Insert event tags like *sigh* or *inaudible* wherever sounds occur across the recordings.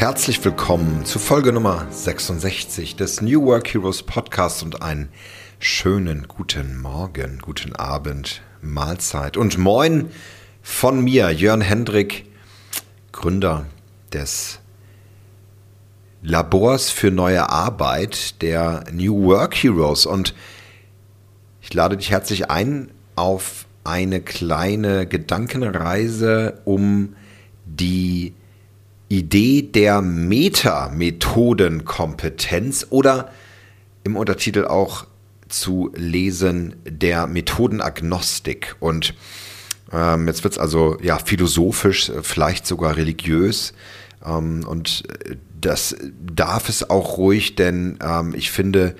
herzlich willkommen zu Folge Nummer 66 des New Work Heroes Podcast und einen schönen guten Morgen, guten Abend, Mahlzeit und Moin von mir, Jörn Hendrik, Gründer des Labors für neue Arbeit der New Work Heroes. Und ich lade dich herzlich ein auf eine kleine Gedankenreise um die Idee der Meta-Methodenkompetenz oder im Untertitel auch zu lesen der Methodenagnostik. Und ähm, jetzt wird es also ja philosophisch, vielleicht sogar religiös. Ähm, und das darf es auch ruhig, denn ähm, ich finde,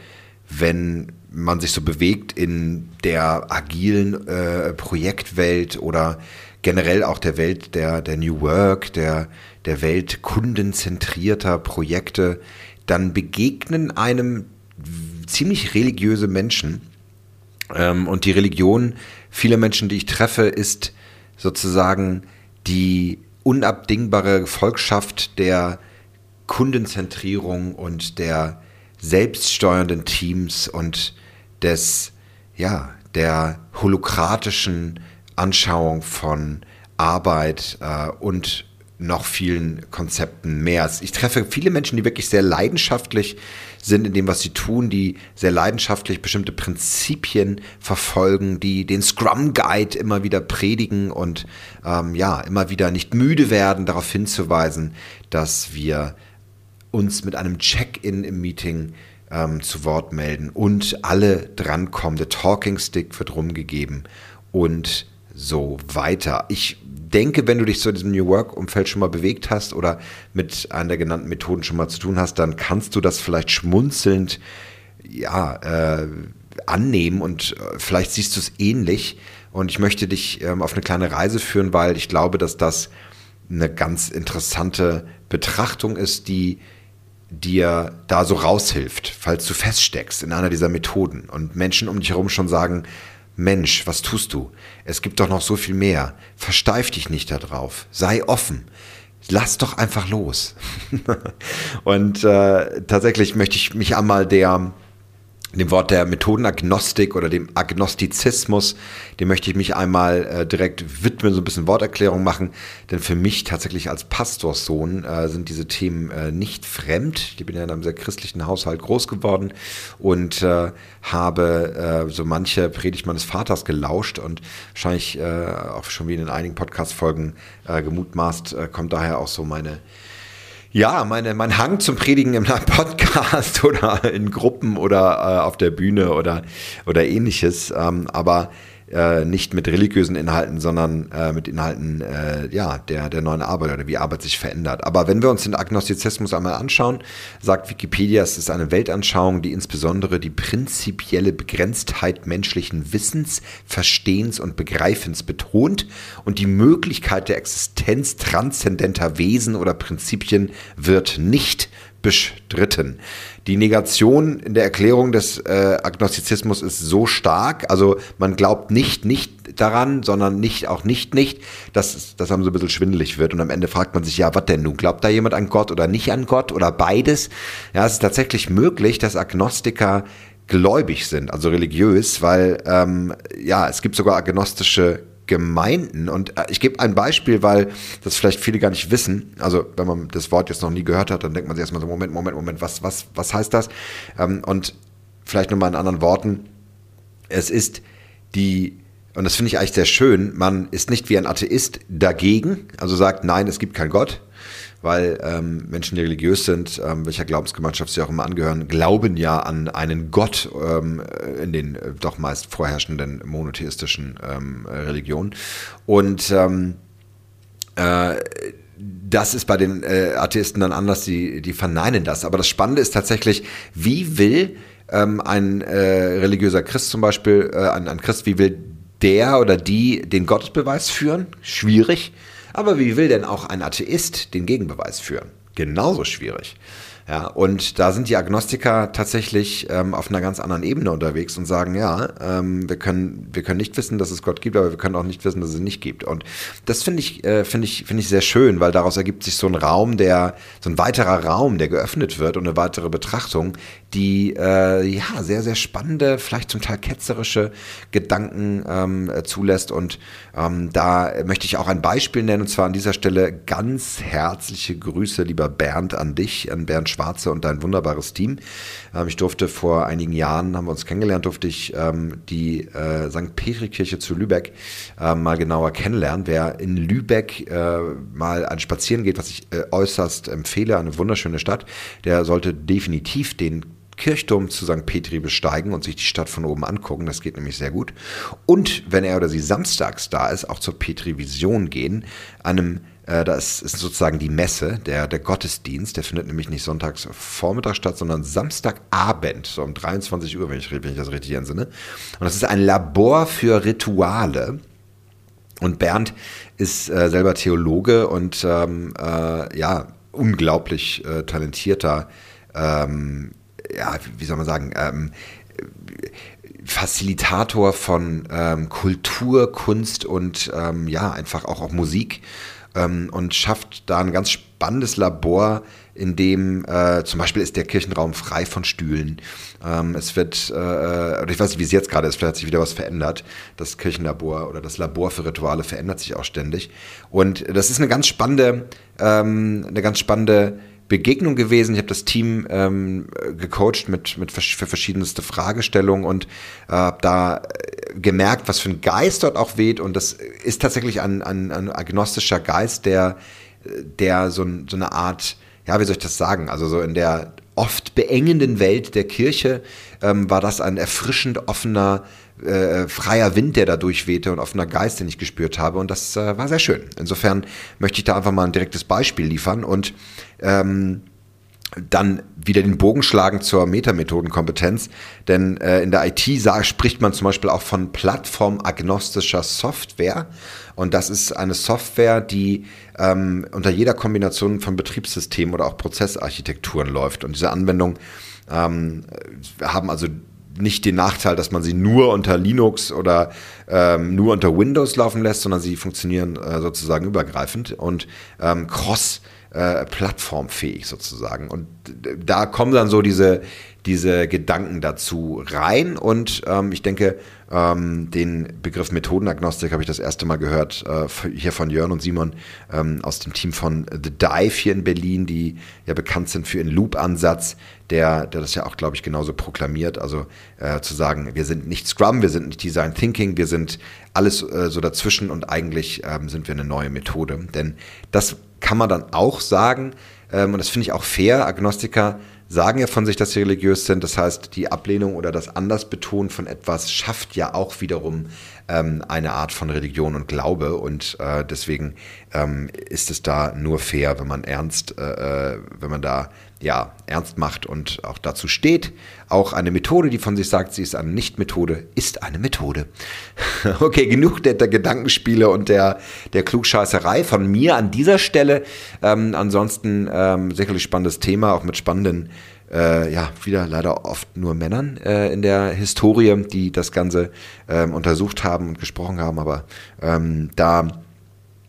wenn man sich so bewegt in der agilen äh, Projektwelt oder generell auch der Welt der, der New Work, der, der Welt kundenzentrierter Projekte, dann begegnen einem ziemlich religiöse Menschen. Ähm, und die Religion vieler Menschen, die ich treffe, ist sozusagen die unabdingbare Volkschaft der Kundenzentrierung und der selbststeuernden Teams und des, ja, der holokratischen Anschauung von Arbeit äh, und noch vielen Konzepten mehr. Ich treffe viele Menschen, die wirklich sehr leidenschaftlich sind in dem, was sie tun, die sehr leidenschaftlich bestimmte Prinzipien verfolgen, die den Scrum Guide immer wieder predigen und ähm, ja, immer wieder nicht müde werden, darauf hinzuweisen, dass wir uns mit einem Check-in im Meeting ähm, zu Wort melden und alle drankommen. Der Talking Stick wird rumgegeben und so weiter. Ich denke, wenn du dich in diesem New Work-Umfeld schon mal bewegt hast oder mit einer der genannten Methoden schon mal zu tun hast, dann kannst du das vielleicht schmunzelnd ja, äh, annehmen und äh, vielleicht siehst du es ähnlich. Und ich möchte dich ähm, auf eine kleine Reise führen, weil ich glaube, dass das eine ganz interessante Betrachtung ist, die dir da so raushilft, falls du feststeckst in einer dieser Methoden und Menschen um dich herum schon sagen, Mensch, was tust du? Es gibt doch noch so viel mehr. Versteif dich nicht darauf. Sei offen. Lass doch einfach los. *laughs* und äh, tatsächlich möchte ich mich einmal der dem Wort der Methodenagnostik oder dem Agnostizismus, dem möchte ich mich einmal äh, direkt widmen, so ein bisschen Worterklärung machen, denn für mich tatsächlich als Pastorssohn äh, sind diese Themen äh, nicht fremd. Ich bin ja in einem sehr christlichen Haushalt groß geworden und äh, habe äh, so manche Predigt meines Vaters gelauscht und wahrscheinlich äh, auch schon wie in einigen Podcast-Folgen gemutmaßt, kommt daher auch so meine ja, meine, mein Hang zum Predigen im *laughs* Podcast oder in Gruppen oder äh, auf der Bühne oder, oder ähnliches. Ähm, aber äh, nicht mit religiösen Inhalten, sondern äh, mit Inhalten äh, ja, der, der neuen Arbeit oder wie Arbeit sich verändert. Aber wenn wir uns den Agnostizismus einmal anschauen, sagt Wikipedia, es ist eine Weltanschauung, die insbesondere die prinzipielle Begrenztheit menschlichen Wissens, Verstehens und Begreifens betont und die Möglichkeit der Existenz transzendenter Wesen oder Prinzipien wird nicht bestritten. Die Negation in der Erklärung des äh, Agnostizismus ist so stark, also man glaubt nicht nicht daran, sondern nicht auch nicht nicht, dass das einem so ein bisschen schwindelig wird und am Ende fragt man sich, ja, was denn nun? Glaubt da jemand an Gott oder nicht an Gott oder beides? Ja, es ist tatsächlich möglich, dass Agnostiker gläubig sind, also religiös, weil ähm, ja, es gibt sogar agnostische Gemeinden. Und äh, ich gebe ein Beispiel, weil das vielleicht viele gar nicht wissen. Also wenn man das Wort jetzt noch nie gehört hat, dann denkt man sich erstmal so, Moment, Moment, Moment, was, was, was heißt das? Ähm, und vielleicht nochmal in anderen Worten, es ist die und das finde ich eigentlich sehr schön, man ist nicht wie ein Atheist dagegen, also sagt, nein, es gibt keinen Gott, weil ähm, Menschen, die religiös sind, ähm, welcher Glaubensgemeinschaft sie auch immer angehören, glauben ja an einen Gott ähm, in den äh, doch meist vorherrschenden monotheistischen ähm, Religionen. Und ähm, äh, das ist bei den äh, Atheisten dann anders, die, die verneinen das. Aber das Spannende ist tatsächlich, wie will ähm, ein äh, religiöser Christ zum Beispiel, äh, ein, ein Christ, wie will der oder die den Gottesbeweis führen? Schwierig. Aber wie will denn auch ein Atheist den Gegenbeweis führen? Genauso schwierig. Ja, und da sind die Agnostiker tatsächlich ähm, auf einer ganz anderen Ebene unterwegs und sagen, ja, ähm, wir, können, wir können nicht wissen, dass es Gott gibt, aber wir können auch nicht wissen, dass es ihn nicht gibt. Und das finde ich, äh, finde ich, finde ich sehr schön, weil daraus ergibt sich so ein Raum, der, so ein weiterer Raum, der geöffnet wird und eine weitere Betrachtung, die äh, ja sehr, sehr spannende, vielleicht zum Teil ketzerische Gedanken ähm, äh, zulässt. Und ähm, da möchte ich auch ein Beispiel nennen, und zwar an dieser Stelle ganz herzliche Grüße, lieber Bernd, an dich, an Bernd Schwarze und dein wunderbares Team. Ähm, ich durfte vor einigen Jahren, haben wir uns kennengelernt, durfte ich ähm, die äh, St. Petri-Kirche zu Lübeck äh, mal genauer kennenlernen. Wer in Lübeck äh, mal ein Spazieren geht, was ich äh, äußerst empfehle, eine wunderschöne Stadt, der sollte definitiv den Kirchturm zu St. Petri besteigen und sich die Stadt von oben angucken. Das geht nämlich sehr gut. Und wenn er oder sie samstags da ist, auch zur Petri Vision gehen, einem äh, das ist sozusagen die Messe, der, der Gottesdienst. Der findet nämlich nicht sonntags Vormittag statt, sondern Samstagabend, so um 23 Uhr, wenn ich, wenn ich das richtig entsinne. Und das ist ein Labor für Rituale. Und Bernd ist äh, selber Theologe und ähm, äh, ja, unglaublich äh, talentierter, ähm, ja, wie soll man sagen, ähm, Facilitator von ähm, Kultur, Kunst und ähm, ja, einfach auch, auch Musik ähm, und schafft da ein ganz spannendes Labor, in dem äh, zum Beispiel ist der Kirchenraum frei von Stühlen. Ähm, es wird, äh, oder ich weiß nicht, wie es jetzt gerade ist, vielleicht hat sich wieder was verändert. Das Kirchenlabor oder das Labor für Rituale verändert sich auch ständig. Und das ist eine ganz spannende, ähm, eine ganz spannende Begegnung gewesen. Ich habe das Team ähm, gecoacht mit, mit für verschiedenste Fragestellungen und äh, habe da äh, gemerkt, was für ein Geist dort auch weht. Und das ist tatsächlich ein, ein, ein agnostischer Geist, der, der so, so eine Art, ja, wie soll ich das sagen? Also so in der oft beengenden Welt der Kirche ähm, war das ein erfrischend offener äh, freier Wind, der da durchwehte und offener Geist, den ich gespürt habe. Und das äh, war sehr schön. Insofern möchte ich da einfach mal ein direktes Beispiel liefern und ähm, dann wieder den Bogen schlagen zur Metamethodenkompetenz. Denn äh, in der IT spricht man zum Beispiel auch von plattformagnostischer Software. Und das ist eine Software, die ähm, unter jeder Kombination von Betriebssystemen oder auch Prozessarchitekturen läuft. Und diese Anwendungen ähm, haben also nicht den Nachteil, dass man sie nur unter Linux oder ähm, nur unter Windows laufen lässt, sondern sie funktionieren äh, sozusagen übergreifend. Und ähm, cross äh, plattformfähig sozusagen. Und da kommen dann so diese, diese Gedanken dazu rein. Und ähm, ich denke, ähm, den Begriff Methodenagnostik habe ich das erste Mal gehört, äh, hier von Jörn und Simon ähm, aus dem Team von The Dive hier in Berlin, die ja bekannt sind für ihren Loop-Ansatz, der, der das ja auch, glaube ich, genauso proklamiert. Also äh, zu sagen, wir sind nicht Scrum, wir sind nicht Design Thinking, wir sind alles äh, so dazwischen und eigentlich ähm, sind wir eine neue Methode. Denn das kann man dann auch sagen, ähm, und das finde ich auch fair, Agnostiker sagen ja von sich, dass sie religiös sind. Das heißt, die Ablehnung oder das Andersbetonen von etwas schafft ja auch wiederum ähm, eine Art von Religion und Glaube. Und äh, deswegen ähm, ist es da nur fair, wenn man ernst, äh, äh wenn man da ja, ernst macht und auch dazu steht. Auch eine Methode, die von sich sagt, sie ist eine Nicht-Methode, ist eine Methode. *laughs* okay, genug der, der, Gedankenspiele und der, der Klugscheißerei von mir an dieser Stelle. Ähm, ansonsten ähm, sicherlich spannendes Thema, auch mit spannenden, äh, ja, wieder leider oft nur Männern äh, in der Historie, die das Ganze ähm, untersucht haben und gesprochen haben. Aber ähm, da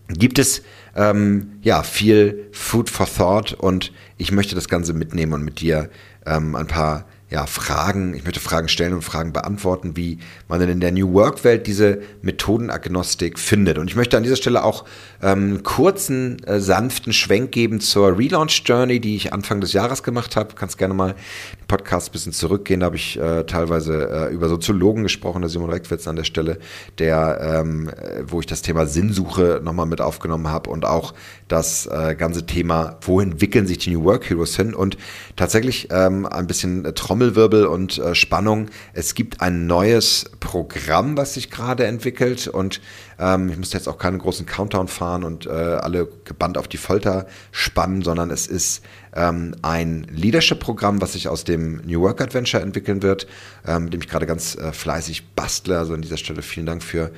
gibt es ähm, ja viel Food for Thought und ich möchte das Ganze mitnehmen und mit dir ähm, ein paar ja, Fragen, ich möchte Fragen stellen und Fragen beantworten, wie man denn in der New Work-Welt diese Methodenagnostik findet. Und ich möchte an dieser Stelle auch ähm, kurzen, äh, sanften Schwenk geben zur Relaunch Journey, die ich Anfang des Jahres gemacht habe. Kannst gerne mal den Podcast ein bisschen zurückgehen. Da habe ich äh, teilweise äh, über Soziologen gesprochen, der Simon Reckwitz an der Stelle, der, ähm, äh, wo ich das Thema Sinnsuche nochmal mit aufgenommen habe und auch das äh, ganze Thema, wohin entwickeln sich die New Work Heroes hin und tatsächlich ähm, ein bisschen äh, Trommelwirbel und äh, Spannung. Es gibt ein neues Programm, was sich gerade entwickelt und ähm, ich musste jetzt auch keinen großen Countdown fahren und äh, alle gebannt auf die Folter spannen, sondern es ist ähm, ein Leadership-Programm, was sich aus dem New Work Adventure entwickeln wird, ähm, mit dem ich gerade ganz äh, fleißig bastle. Also an dieser Stelle vielen Dank für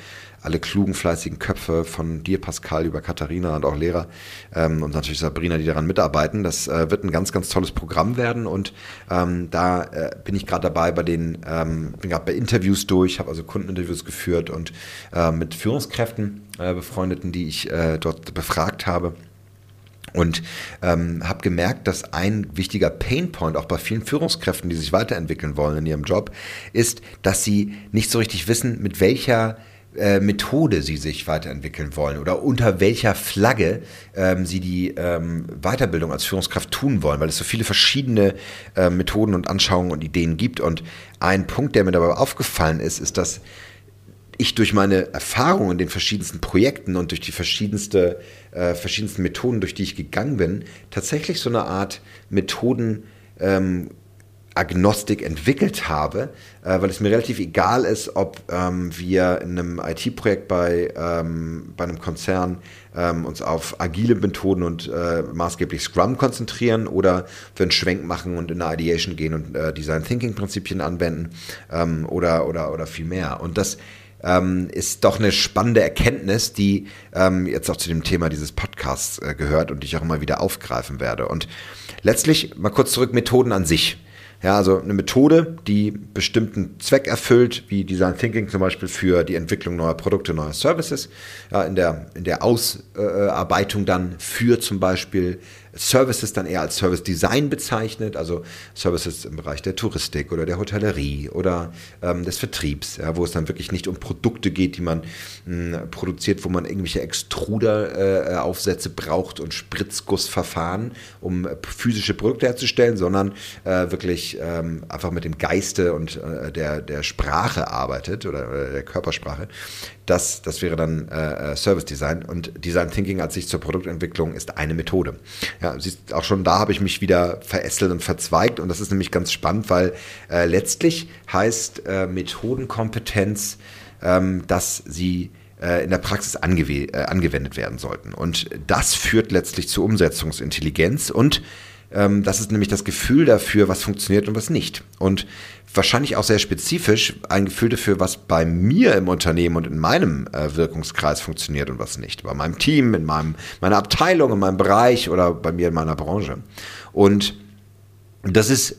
alle klugen, fleißigen Köpfe von dir, Pascal, über Katharina und auch Lehrer ähm, und natürlich Sabrina, die daran mitarbeiten. Das äh, wird ein ganz, ganz tolles Programm werden und ähm, da äh, bin ich gerade dabei bei den, ähm, bin gerade bei Interviews durch, habe also Kundeninterviews geführt und äh, mit Führungskräften äh, befreundeten, die ich äh, dort befragt habe. Und ähm, habe gemerkt, dass ein wichtiger Painpoint auch bei vielen Führungskräften, die sich weiterentwickeln wollen in ihrem Job, ist, dass sie nicht so richtig wissen, mit welcher äh, Methode sie sich weiterentwickeln wollen oder unter welcher Flagge ähm, sie die ähm, Weiterbildung als Führungskraft tun wollen, weil es so viele verschiedene äh, Methoden und Anschauungen und Ideen gibt. Und ein Punkt, der mir dabei aufgefallen ist, ist, dass ich durch meine Erfahrung in den verschiedensten Projekten und durch die verschiedenste, äh, verschiedensten Methoden, durch die ich gegangen bin, tatsächlich so eine Art Methoden ähm, Agnostik entwickelt habe, äh, weil es mir relativ egal ist, ob ähm, wir in einem IT-Projekt bei, ähm, bei einem Konzern ähm, uns auf agile Methoden und äh, maßgeblich Scrum konzentrieren oder wir einen Schwenk machen und in eine Ideation gehen und äh, Design Thinking Prinzipien anwenden ähm, oder, oder, oder viel mehr. Und das ähm, ist doch eine spannende Erkenntnis, die ähm, jetzt auch zu dem Thema dieses Podcasts äh, gehört und die ich auch immer wieder aufgreifen werde. Und letztlich mal kurz zurück, Methoden an sich. Ja, also eine Methode, die bestimmten Zweck erfüllt, wie Design Thinking zum Beispiel für die Entwicklung neuer Produkte, neuer Services, ja, in, der, in der Ausarbeitung dann für zum Beispiel Services dann eher als Service Design bezeichnet, also Services im Bereich der Touristik oder der Hotellerie oder ähm, des Vertriebs, ja, wo es dann wirklich nicht um Produkte geht, die man mh, hm, produziert, wo man irgendwelche Extruder-Aufsätze äh, braucht und Spritzgussverfahren, um äh, physische Produkte herzustellen, sondern äh, wirklich ähm, einfach mit dem Geiste und äh, der, der Sprache arbeitet oder, oder der Körpersprache. Das, das wäre dann äh, Service Design und Design Thinking als sich zur Produktentwicklung ist eine Methode. Ja, siehst, auch schon da habe ich mich wieder verästelt und verzweigt und das ist nämlich ganz spannend, weil äh, letztlich heißt äh, Methodenkompetenz, ähm, dass sie äh, in der Praxis angew äh, angewendet werden sollten. Und das führt letztlich zu Umsetzungsintelligenz und ähm, das ist nämlich das Gefühl dafür, was funktioniert und was nicht. Und wahrscheinlich auch sehr spezifisch ein Gefühl dafür, was bei mir im Unternehmen und in meinem äh, Wirkungskreis funktioniert und was nicht. Bei meinem Team, in meinem, meiner Abteilung, in meinem Bereich oder bei mir in meiner Branche. Und das ist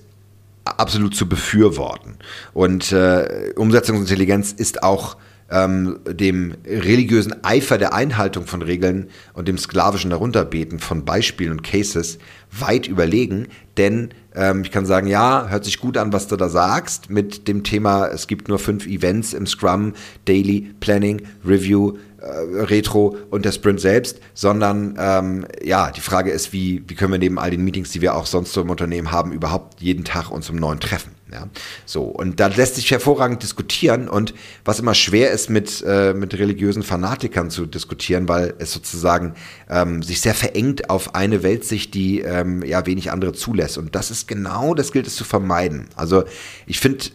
absolut zu befürworten. Und äh, Umsetzungsintelligenz ist auch ähm, dem religiösen Eifer der Einhaltung von Regeln und dem sklavischen Darunterbeten von Beispielen und Cases weit überlegen, denn ähm, ich kann sagen, ja, hört sich gut an, was du da sagst, mit dem Thema, es gibt nur fünf Events im Scrum, Daily, Planning, Review, äh, Retro und der Sprint selbst, sondern ähm, ja, die Frage ist, wie, wie können wir neben all den Meetings, die wir auch sonst so im Unternehmen haben, überhaupt jeden Tag uns um neun treffen. Ja, so und da lässt sich hervorragend diskutieren und was immer schwer ist mit äh, mit religiösen Fanatikern zu diskutieren, weil es sozusagen ähm, sich sehr verengt auf eine Weltsicht, die ähm, ja wenig andere zulässt und das ist genau, das gilt es zu vermeiden. Also ich finde,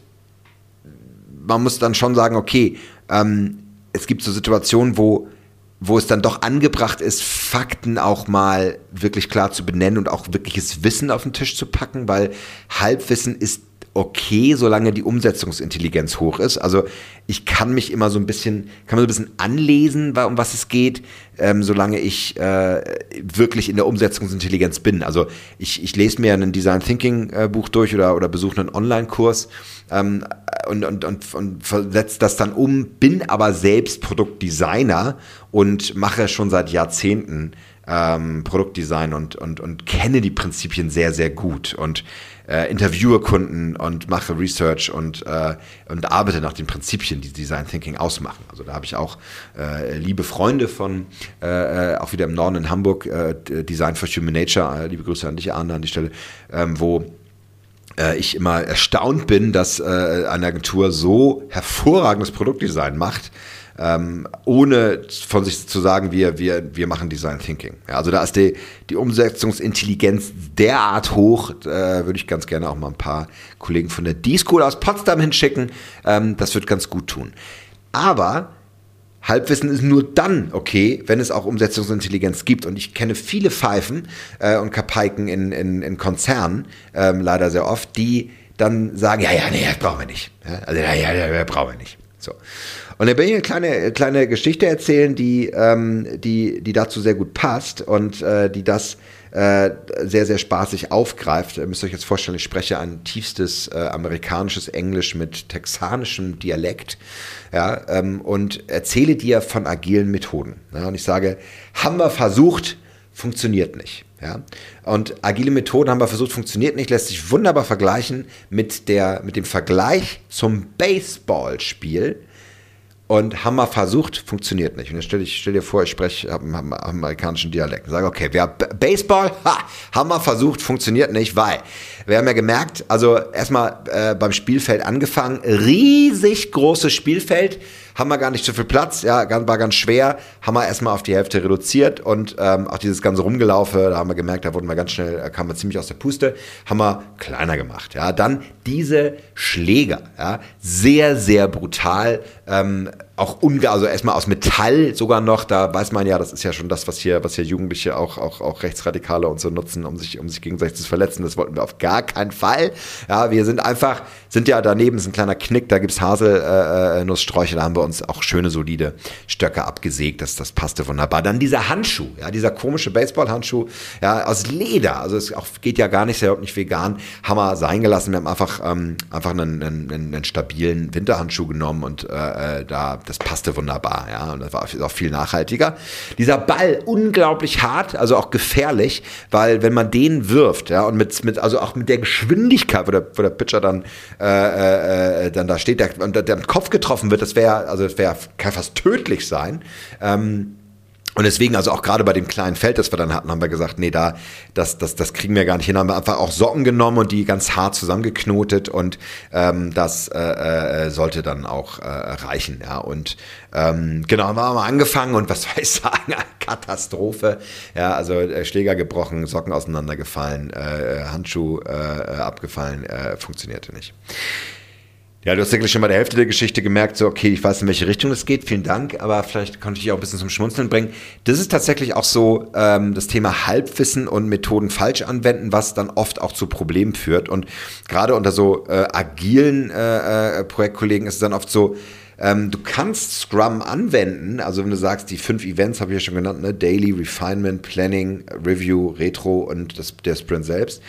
man muss dann schon sagen, okay, ähm, es gibt so Situationen, wo wo es dann doch angebracht ist, Fakten auch mal wirklich klar zu benennen und auch wirkliches Wissen auf den Tisch zu packen, weil Halbwissen ist okay, solange die Umsetzungsintelligenz hoch ist. Also ich kann mich immer so ein bisschen, kann man so ein bisschen anlesen, um was es geht, ähm, solange ich äh, wirklich in der Umsetzungsintelligenz bin. Also ich, ich lese mir ein Design Thinking äh, Buch durch oder, oder besuche einen Online-Kurs ähm, und, und, und, und versetze das dann um, bin aber selbst Produktdesigner und mache schon seit Jahrzehnten ähm, Produktdesign und, und, und kenne die Prinzipien sehr, sehr gut und äh, interviewe Kunden und mache Research und, äh, und arbeite nach den Prinzipien, die Design Thinking ausmachen. Also da habe ich auch äh, liebe Freunde von, äh, äh auch wieder im Norden in Hamburg, äh, Design for Human Nature, liebe Grüße an dich, Arne, an die Stelle, ähm, wo ich immer erstaunt bin, dass eine Agentur so hervorragendes Produktdesign macht, ähm, ohne von sich zu sagen, wir, wir, wir machen Design Thinking. Ja, also da ist die, die Umsetzungsintelligenz derart hoch, äh, würde ich ganz gerne auch mal ein paar Kollegen von der D-School aus Potsdam hinschicken. Ähm, das wird ganz gut tun. Aber Halbwissen ist nur dann okay, wenn es auch Umsetzungsintelligenz gibt. Und ich kenne viele Pfeifen äh, und Kapaiken in, in, in Konzernen, ähm, leider sehr oft, die dann sagen, ja, ja, nee, das brauchen wir nicht. Ja, also, ja, ja, ja, brauchen wir nicht. So. Und dann will ich eine kleine, kleine Geschichte erzählen, die, ähm, die, die dazu sehr gut passt und äh, die das äh, sehr, sehr spaßig aufgreift. Ihr müsst euch jetzt vorstellen, ich spreche ein tiefstes äh, amerikanisches Englisch mit texanischem Dialekt ja, ähm, und erzähle dir von agilen Methoden. Ja, und ich sage, haben wir versucht, funktioniert nicht. Ja? Und agile Methoden haben wir versucht, funktioniert nicht, lässt sich wunderbar vergleichen mit, der, mit dem Vergleich zum Baseballspiel. Und haben wir versucht, funktioniert nicht. Und jetzt stell, ich, stell dir vor, ich spreche einen amerikanischen Dialekt. Sage, okay, wir Baseball, ha, haben wir versucht, funktioniert nicht, weil wir haben ja gemerkt, also erstmal äh, beim Spielfeld angefangen, riesig großes Spielfeld, haben wir gar nicht so viel Platz, ja, war ganz schwer, haben wir erstmal auf die Hälfte reduziert und ähm, auch dieses ganze Rumgelaufe, da haben wir gemerkt, da wurden wir ganz schnell, da kamen wir ziemlich aus der Puste, haben wir kleiner gemacht, ja. Dann diese Schläger, ja, sehr, sehr brutal, ähm, auch unge also erstmal aus Metall sogar noch, da weiß man ja, das ist ja schon das, was hier, was hier Jugendliche auch, auch, auch Rechtsradikale und so nutzen, um sich, um sich gegenseitig zu verletzen. Das wollten wir auf gar keinen Fall. Ja, wir sind einfach, sind ja daneben ist ein kleiner Knick, da gibt's Haselnusssträuche, äh, da haben wir uns auch schöne, solide Stöcke abgesägt, das, das passte wunderbar. Dann dieser Handschuh, ja, dieser komische Baseballhandschuh, ja, aus Leder, also es auch, geht ja gar nicht, ja überhaupt nicht vegan, haben wir sein gelassen. Wir haben einfach, ähm, einfach einen, einen, einen stabilen Winterhandschuh genommen und äh, äh da das passte wunderbar, ja, und das war auch viel nachhaltiger. Dieser Ball unglaublich hart, also auch gefährlich, weil wenn man den wirft, ja, und mit, mit also auch mit der Geschwindigkeit, wo der, wo der Pitcher dann, äh, äh, äh dann da steht, der, und der, der Kopf getroffen wird, das wäre, also das wäre, kann fast tödlich sein. Ähm, und deswegen, also auch gerade bei dem kleinen Feld, das wir dann hatten, haben wir gesagt, nee, da, das, das, das kriegen wir gar nicht hin. Haben wir einfach auch Socken genommen und die ganz hart zusammengeknotet und ähm, das äh, äh, sollte dann auch äh, reichen. Ja, und ähm, genau, haben wir mal angefangen und was soll ich *laughs* sagen? Katastrophe. Ja, also äh, Schläger gebrochen, Socken auseinandergefallen, äh, Handschuh äh, abgefallen, äh, funktionierte nicht. Ja, du hast wirklich schon bei der Hälfte der Geschichte gemerkt, so, okay, ich weiß, in welche Richtung es geht, vielen Dank, aber vielleicht konnte ich dich auch ein bisschen zum Schmunzeln bringen. Das ist tatsächlich auch so ähm, das Thema Halbwissen und Methoden falsch anwenden, was dann oft auch zu Problemen führt. Und gerade unter so äh, agilen äh, äh, Projektkollegen ist es dann oft so, ähm, du kannst Scrum anwenden, also wenn du sagst, die fünf Events habe ich ja schon genannt, ne? Daily, Refinement, Planning, Review, Retro und das, der Sprint selbst.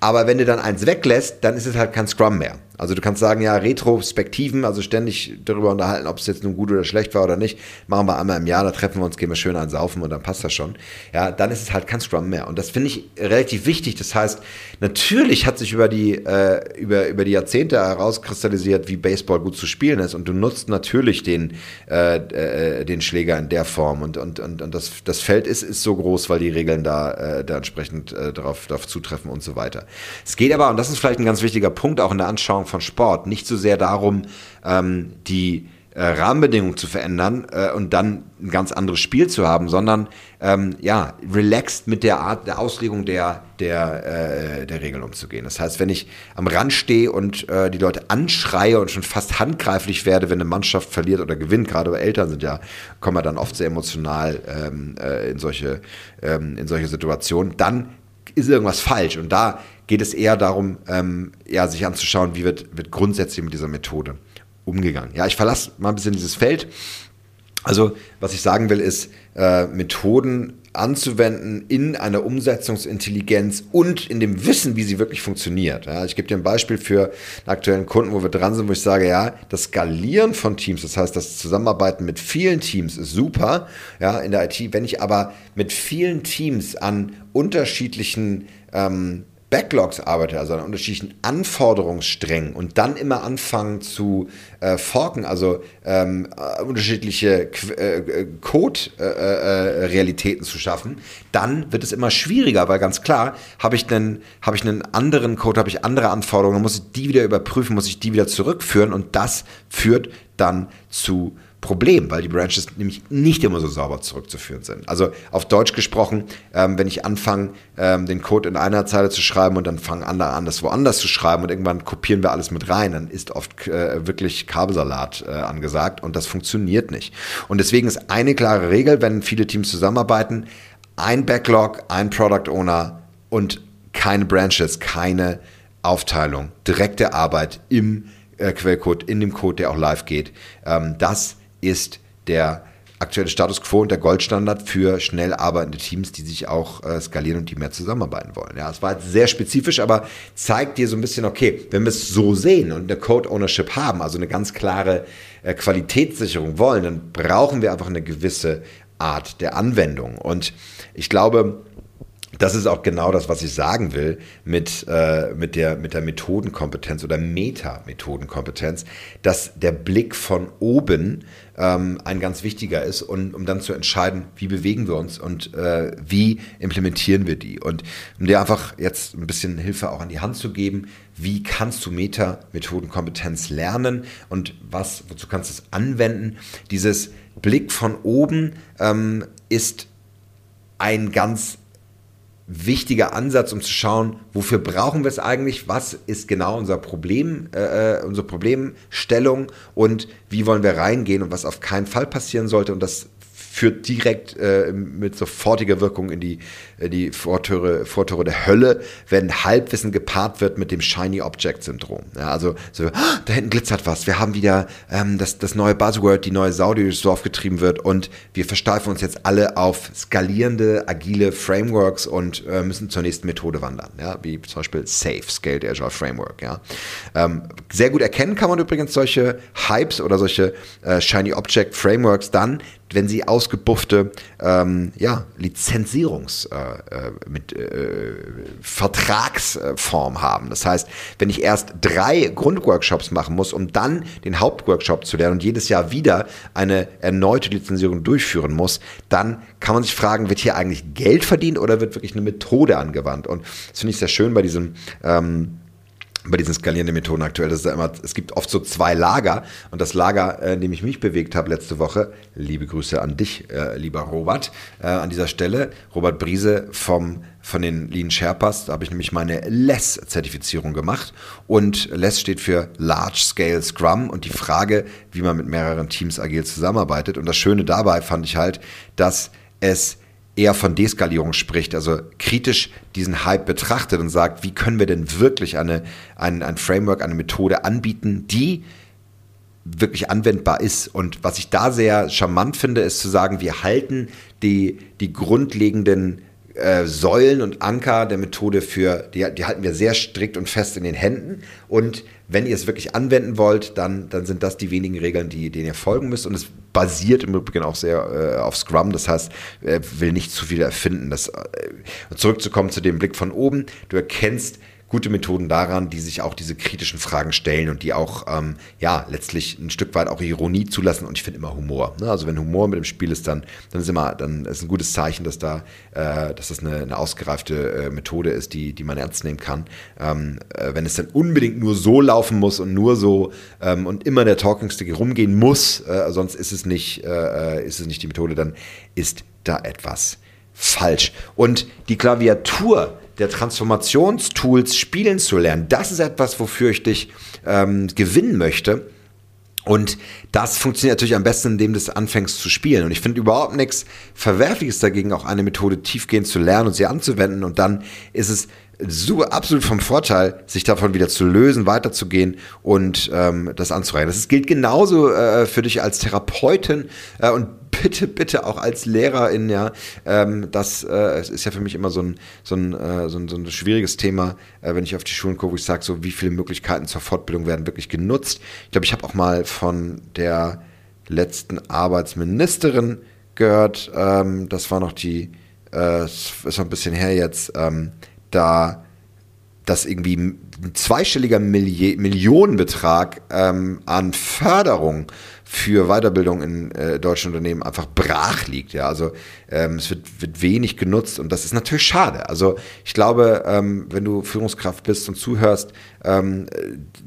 Aber wenn du dann eins weglässt, dann ist es halt kein Scrum mehr. Also du kannst sagen, ja, Retrospektiven, also ständig darüber unterhalten, ob es jetzt nun gut oder schlecht war oder nicht, machen wir einmal im Jahr, da treffen wir uns, gehen wir schön ansaufen und dann passt das schon. Ja, dann ist es halt kein Scrum mehr. Und das finde ich relativ wichtig. Das heißt, natürlich hat sich über die, äh, über, über die Jahrzehnte herauskristallisiert, wie Baseball gut zu spielen ist. Und du nutzt natürlich den, äh, äh, den Schläger in der Form. Und, und, und, und das, das Feld ist, ist so groß, weil die Regeln da, äh, da entsprechend äh, darauf, darauf zutreffen und so weiter. Es geht aber, und das ist vielleicht ein ganz wichtiger Punkt auch in der Anschauung von Sport, nicht so sehr darum, ähm, die äh, Rahmenbedingungen zu verändern äh, und dann ein ganz anderes Spiel zu haben, sondern ähm, ja, relaxed mit der Art der Auslegung der, der, äh, der Regeln umzugehen. Das heißt, wenn ich am Rand stehe und äh, die Leute anschreie und schon fast handgreiflich werde, wenn eine Mannschaft verliert oder gewinnt, gerade bei Eltern sind ja, kommen ja dann oft sehr emotional ähm, äh, in, solche, ähm, in solche Situationen, dann ist irgendwas falsch. Und da geht es eher darum, ähm, ja, sich anzuschauen, wie wird, wird grundsätzlich mit dieser Methode umgegangen. Ja, ich verlasse mal ein bisschen dieses Feld. Also, was ich sagen will, ist, äh, Methoden anzuwenden in einer Umsetzungsintelligenz und in dem Wissen, wie sie wirklich funktioniert. Ja, ich gebe dir ein Beispiel für einen aktuellen Kunden, wo wir dran sind, wo ich sage, ja, das Skalieren von Teams, das heißt, das Zusammenarbeiten mit vielen Teams ist super, ja, in der IT. Wenn ich aber mit vielen Teams an unterschiedlichen ähm, Backlogs arbeite, also an unterschiedlichen Anforderungssträngen und dann immer anfangen zu äh, forken, also ähm, äh, unterschiedliche Qu äh, Code-Realitäten äh, äh, zu schaffen, dann wird es immer schwieriger, weil ganz klar, habe ich, einen, hab ich einen anderen Code, habe ich andere Anforderungen, muss ich die wieder überprüfen, muss ich die wieder zurückführen und das führt dann zu Problem, weil die Branches nämlich nicht immer so sauber zurückzuführen sind. Also auf Deutsch gesprochen, ähm, wenn ich anfange, ähm, den Code in einer Zeile zu schreiben und dann fangen andere an, das woanders zu schreiben und irgendwann kopieren wir alles mit rein, dann ist oft äh, wirklich Kabelsalat äh, angesagt und das funktioniert nicht. Und deswegen ist eine klare Regel, wenn viele Teams zusammenarbeiten, ein Backlog, ein Product Owner und keine Branches, keine Aufteilung, direkte Arbeit im äh, Quellcode, in dem Code, der auch live geht. Ähm, das ist der aktuelle Status quo und der Goldstandard für schnell arbeitende Teams, die sich auch äh, skalieren und die mehr zusammenarbeiten wollen. Ja, es war jetzt sehr spezifisch, aber zeigt dir so ein bisschen, okay, wenn wir es so sehen und eine Code Ownership haben, also eine ganz klare äh, Qualitätssicherung wollen, dann brauchen wir einfach eine gewisse Art der Anwendung. Und ich glaube, das ist auch genau das, was ich sagen will mit, äh, mit, der, mit der Methodenkompetenz oder Meta-Methodenkompetenz, dass der Blick von oben ähm, ein ganz wichtiger ist, und, um dann zu entscheiden, wie bewegen wir uns und äh, wie implementieren wir die. Und um dir einfach jetzt ein bisschen Hilfe auch an die Hand zu geben, wie kannst du Meta-Methodenkompetenz lernen und was, wozu kannst du es anwenden. Dieses Blick von oben ähm, ist ein ganz wichtiger Ansatz, um zu schauen, wofür brauchen wir es eigentlich, was ist genau unser Problem, äh, äh, unsere Problemstellung? Und wie wollen wir reingehen? Und was auf keinen Fall passieren sollte? Und das führt direkt äh, mit sofortiger Wirkung in die, äh, die Vortore, Vortore der Hölle, wenn Halbwissen gepaart wird mit dem Shiny Object Syndrom. Ja, also so, ah, da hinten glitzert was, wir haben wieder ähm, das, das neue Buzzword, die neue Sau, die so aufgetrieben wird und wir versteifen uns jetzt alle auf skalierende, agile Frameworks und äh, müssen zur nächsten Methode wandern, ja, wie zum Beispiel SAFe, Scaled Agile Framework. Ja. Ähm, sehr gut erkennen kann man übrigens solche Hypes oder solche äh, Shiny Object Frameworks dann, wenn sie ausgebuffte ähm, ja, Lizenzierungs- äh, äh, äh, haben. Das heißt, wenn ich erst drei Grundworkshops machen muss, um dann den Hauptworkshop zu lernen und jedes Jahr wieder eine erneute Lizenzierung durchführen muss, dann kann man sich fragen, wird hier eigentlich Geld verdient oder wird wirklich eine Methode angewandt? Und das finde ich sehr schön bei diesem ähm, bei diesen skalierenden Methoden aktuell, das ist ja immer, es gibt oft so zwei Lager. Und das Lager, äh, in dem ich mich bewegt habe letzte Woche, liebe Grüße an dich, äh, lieber Robert, äh, an dieser Stelle, Robert Briese vom, von den Lean Sherpas, da habe ich nämlich meine LESS-Zertifizierung gemacht. Und LESS steht für Large Scale Scrum und die Frage, wie man mit mehreren Teams agil zusammenarbeitet. Und das Schöne dabei fand ich halt, dass es eher von Deskalierung spricht, also kritisch diesen Hype betrachtet und sagt, wie können wir denn wirklich eine, ein, ein Framework, eine Methode anbieten, die wirklich anwendbar ist. Und was ich da sehr charmant finde, ist zu sagen, wir halten die, die grundlegenden äh, Säulen und Anker der Methode für, die, die halten wir sehr strikt und fest in den Händen. Und wenn ihr es wirklich anwenden wollt, dann, dann sind das die wenigen Regeln, die, denen ihr folgen müsst. Und es basiert im Übrigen auch sehr äh, auf Scrum. Das heißt, er will nicht zu viel erfinden. Das, äh, zurückzukommen zu dem Blick von oben. Du erkennst gute Methoden daran, die sich auch diese kritischen Fragen stellen und die auch, ähm, ja, letztlich ein Stück weit auch Ironie zulassen und ich finde immer Humor. Ne? Also wenn Humor mit dem Spiel ist, dann, dann ist immer, dann ist ein gutes Zeichen, dass da, äh, dass das eine, eine ausgereifte äh, Methode ist, die, die man ernst nehmen kann. Ähm, äh, wenn es dann unbedingt nur so laufen muss und nur so ähm, und immer der Talking Stick rumgehen muss, äh, sonst ist es nicht, äh, äh, ist es nicht die Methode, dann ist da etwas falsch. Und die Klaviatur, der Transformationstools spielen zu lernen, das ist etwas, wofür ich dich ähm, gewinnen möchte. Und das funktioniert natürlich am besten, indem du anfängst zu spielen. Und ich finde überhaupt nichts Verwerfliches dagegen, auch eine Methode tiefgehend zu lernen und sie anzuwenden. Und dann ist es super absolut vom Vorteil, sich davon wieder zu lösen, weiterzugehen und ähm, das anzureichen. Das gilt genauso äh, für dich als Therapeutin äh, und bitte, bitte auch als Lehrerin, ja. Ähm, das äh, ist ja für mich immer so ein, so ein, äh, so ein, so ein schwieriges Thema, äh, wenn ich auf die Schulen gucke, wo ich sage, so wie viele Möglichkeiten zur Fortbildung werden wirklich genutzt. Ich glaube, ich habe auch mal von der letzten Arbeitsministerin gehört, ähm, das war noch die, äh, ist noch ein bisschen her jetzt, ähm, da dass irgendwie ein zweistelliger Milli Millionenbetrag ähm, an Förderung für Weiterbildung in äh, deutschen Unternehmen einfach brach liegt. Ja, also ähm, es wird, wird wenig genutzt und das ist natürlich schade. Also ich glaube, ähm, wenn du Führungskraft bist und zuhörst, ähm,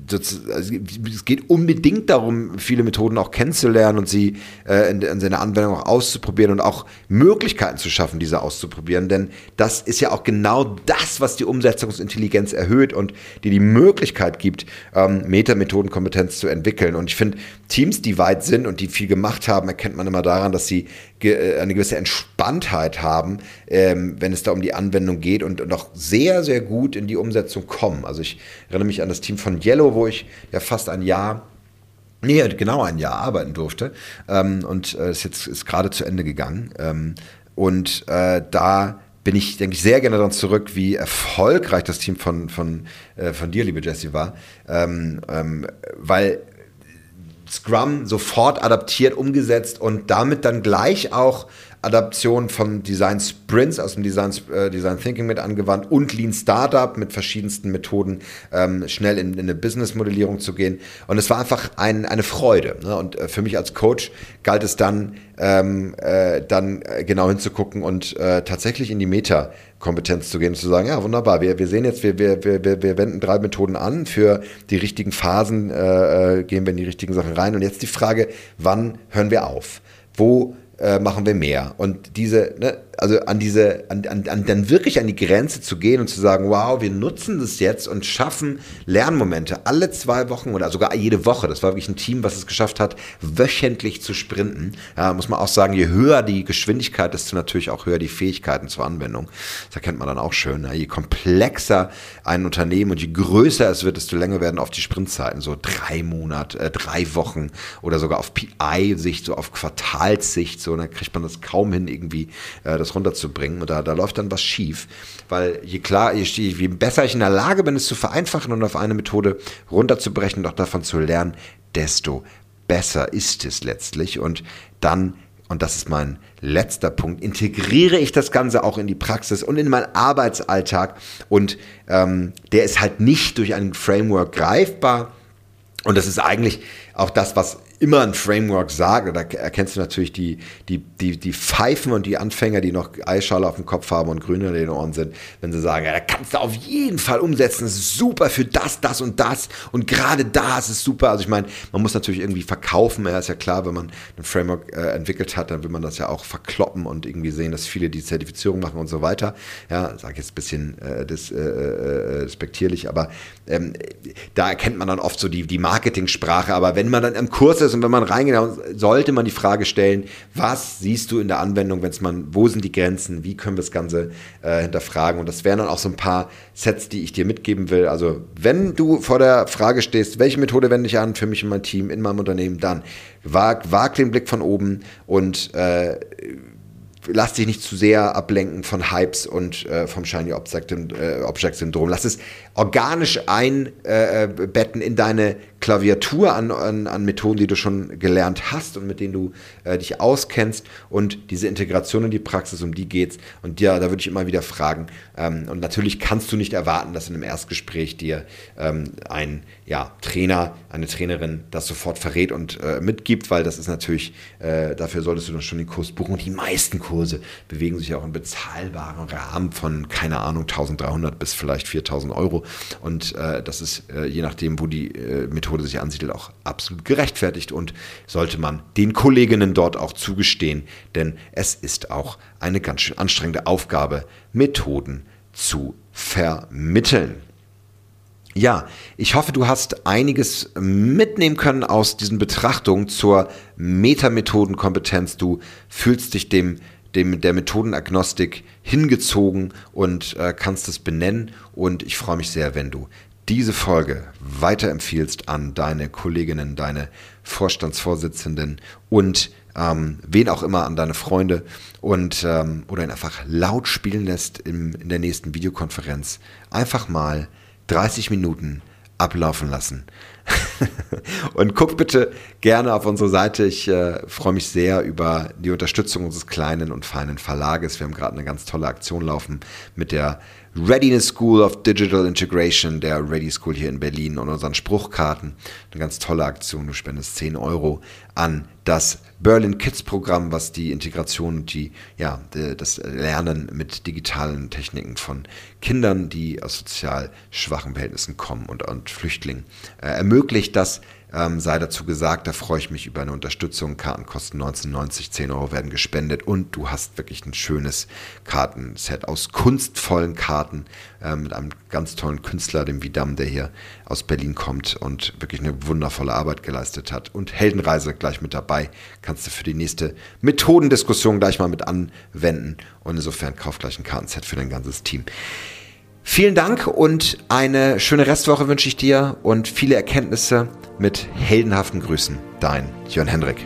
das, also, es geht unbedingt darum, viele Methoden auch kennenzulernen und sie äh, in, in seiner Anwendung auch auszuprobieren und auch Möglichkeiten zu schaffen, diese auszuprobieren. Denn das ist ja auch genau das, was die Umsetzungsintelligenz erhöht und dir die Möglichkeit gibt, ähm, Metamethodenkompetenz zu entwickeln. Und ich finde, Teams, die weit sind und die viel gemacht haben, erkennt man immer daran, dass sie eine gewisse Entspanntheit haben, ähm, wenn es da um die Anwendung geht und, und auch sehr, sehr gut in die Umsetzung kommen. Also ich erinnere mich an das Team von Yellow, wo ich ja fast ein Jahr Nee, genau ein Jahr arbeiten durfte. Ähm, und äh, ist jetzt ist gerade zu Ende gegangen. Ähm, und äh, da bin ich, denke ich, sehr gerne daran zurück, wie erfolgreich das Team von, von, äh, von dir, liebe Jessie, war. Ähm, ähm, weil Scrum sofort adaptiert, umgesetzt und damit dann gleich auch Adaption von Design Sprints aus dem Design, äh, Design Thinking mit angewandt und Lean Startup mit verschiedensten Methoden ähm, schnell in, in eine Business-Modellierung zu gehen. Und es war einfach ein, eine Freude. Ne? Und äh, für mich als Coach galt es dann, ähm, äh, dann äh, genau hinzugucken und äh, tatsächlich in die Meta Kompetenz zu gehen und zu sagen, ja, wunderbar, wir, wir sehen jetzt, wir, wir, wir, wir wenden drei Methoden an, für die richtigen Phasen äh, gehen wir in die richtigen Sachen rein. Und jetzt die Frage, wann hören wir auf? Wo äh, machen wir mehr. Und diese, ne, also an diese, an, an, an, dann wirklich an die Grenze zu gehen und zu sagen, wow, wir nutzen das jetzt und schaffen Lernmomente alle zwei Wochen oder sogar jede Woche. Das war wirklich ein Team, was es geschafft hat, wöchentlich zu sprinten. Ja, muss man auch sagen, je höher die Geschwindigkeit, desto natürlich auch höher die Fähigkeiten zur Anwendung. Das erkennt man dann auch schön. Ne? Je komplexer ein Unternehmen und je größer es wird, desto länger werden auf die Sprintzeiten, so drei Monate, äh, drei Wochen oder sogar auf PI-Sicht, so auf Quartalssicht, so dann kriegt man das kaum hin, irgendwie äh, das runterzubringen. Und da, da läuft dann was schief. Weil je klar, je, je besser ich in der Lage bin, es zu vereinfachen und auf eine Methode runterzubrechen und auch davon zu lernen, desto besser ist es letztlich. Und dann und das ist mein letzter Punkt, integriere ich das Ganze auch in die Praxis und in meinen Arbeitsalltag. Und ähm, der ist halt nicht durch ein Framework greifbar. Und das ist eigentlich auch das, was immer ein Framework sage, da erkennst du natürlich die, die, die, die Pfeifen und die Anfänger, die noch Eisschale auf dem Kopf haben und grün in den Ohren sind, wenn sie sagen, ja, da kannst du auf jeden Fall umsetzen, das ist super für das, das und das und gerade da ist es super. Also ich meine, man muss natürlich irgendwie verkaufen, ja, ist ja klar, wenn man ein Framework äh, entwickelt hat, dann will man das ja auch verkloppen und irgendwie sehen, dass viele die Zertifizierung machen und so weiter. Ja, sage jetzt ein bisschen äh, des, äh, äh, respektierlich, aber ähm, da erkennt man dann oft so die, die Marketing-Sprache, aber wenn man dann im Kurs ist, ist und wenn man reingeht, sollte man die Frage stellen, was siehst du in der Anwendung, wenn es man, wo sind die Grenzen, wie können wir das Ganze äh, hinterfragen? Und das wären dann auch so ein paar Sets, die ich dir mitgeben will. Also, wenn du vor der Frage stehst, welche Methode wende ich an für mich und mein Team in meinem Unternehmen, dann wag, wag den Blick von oben und äh, lass dich nicht zu sehr ablenken von Hypes und äh, vom Shiny Object, äh, Object Syndrom. Lass es organisch einbetten in deine Klaviatur an, an, an, Methoden, die du schon gelernt hast und mit denen du äh, dich auskennst und diese Integration in die Praxis, um die geht's. Und ja, da würde ich immer wieder fragen. Ähm, und natürlich kannst du nicht erwarten, dass in einem Erstgespräch dir ähm, ein ja, Trainer, eine Trainerin das sofort verrät und äh, mitgibt, weil das ist natürlich, äh, dafür solltest du dann schon den Kurs buchen. Und die meisten Kurse bewegen sich auch in bezahlbaren Rahmen von, keine Ahnung, 1300 bis vielleicht 4000 Euro. Und äh, das ist äh, je nachdem, wo die äh, Methode sich ansiedelt, auch absolut gerechtfertigt und sollte man den Kolleginnen dort auch zugestehen, denn es ist auch eine ganz schön anstrengende Aufgabe, Methoden zu vermitteln. Ja, ich hoffe, du hast einiges mitnehmen können aus diesen Betrachtungen zur Metamethodenkompetenz. Du fühlst dich dem dem, der Methodenagnostik hingezogen und äh, kannst es benennen. Und ich freue mich sehr, wenn du diese Folge weiterempfiehlst an deine Kolleginnen, deine Vorstandsvorsitzenden und ähm, wen auch immer an deine Freunde und ähm, oder ihn einfach laut spielen lässt im, in der nächsten Videokonferenz. Einfach mal 30 Minuten ablaufen lassen. *laughs* und guck bitte gerne auf unsere Seite. Ich äh, freue mich sehr über die Unterstützung unseres kleinen und feinen Verlages. Wir haben gerade eine ganz tolle Aktion laufen mit der Readiness School of Digital Integration, der Ready School hier in Berlin und unseren Spruchkarten. Eine ganz tolle Aktion. Du spendest 10 Euro an das Berlin Kids Programm, was die Integration und die, ja, das Lernen mit digitalen Techniken von Kindern, die aus sozial schwachen Verhältnissen kommen und, und Flüchtlingen äh, ermöglicht, das ähm, sei dazu gesagt, da freue ich mich über eine Unterstützung. Karten kosten 19,90, 10 Euro werden gespendet und du hast wirklich ein schönes Kartenset aus kunstvollen Karten äh, mit einem ganz tollen Künstler, dem Vidam, der hier aus Berlin kommt und wirklich eine wundervolle Arbeit geleistet hat. Und Heldenreise gleich mit dabei, kannst du für die nächste Methodendiskussion gleich mal mit anwenden. Und insofern kauf gleich ein Kartenset für dein ganzes Team. Vielen Dank und eine schöne Restwoche wünsche ich dir und viele Erkenntnisse mit heldenhaften Grüßen. Dein Jörn Hendrik.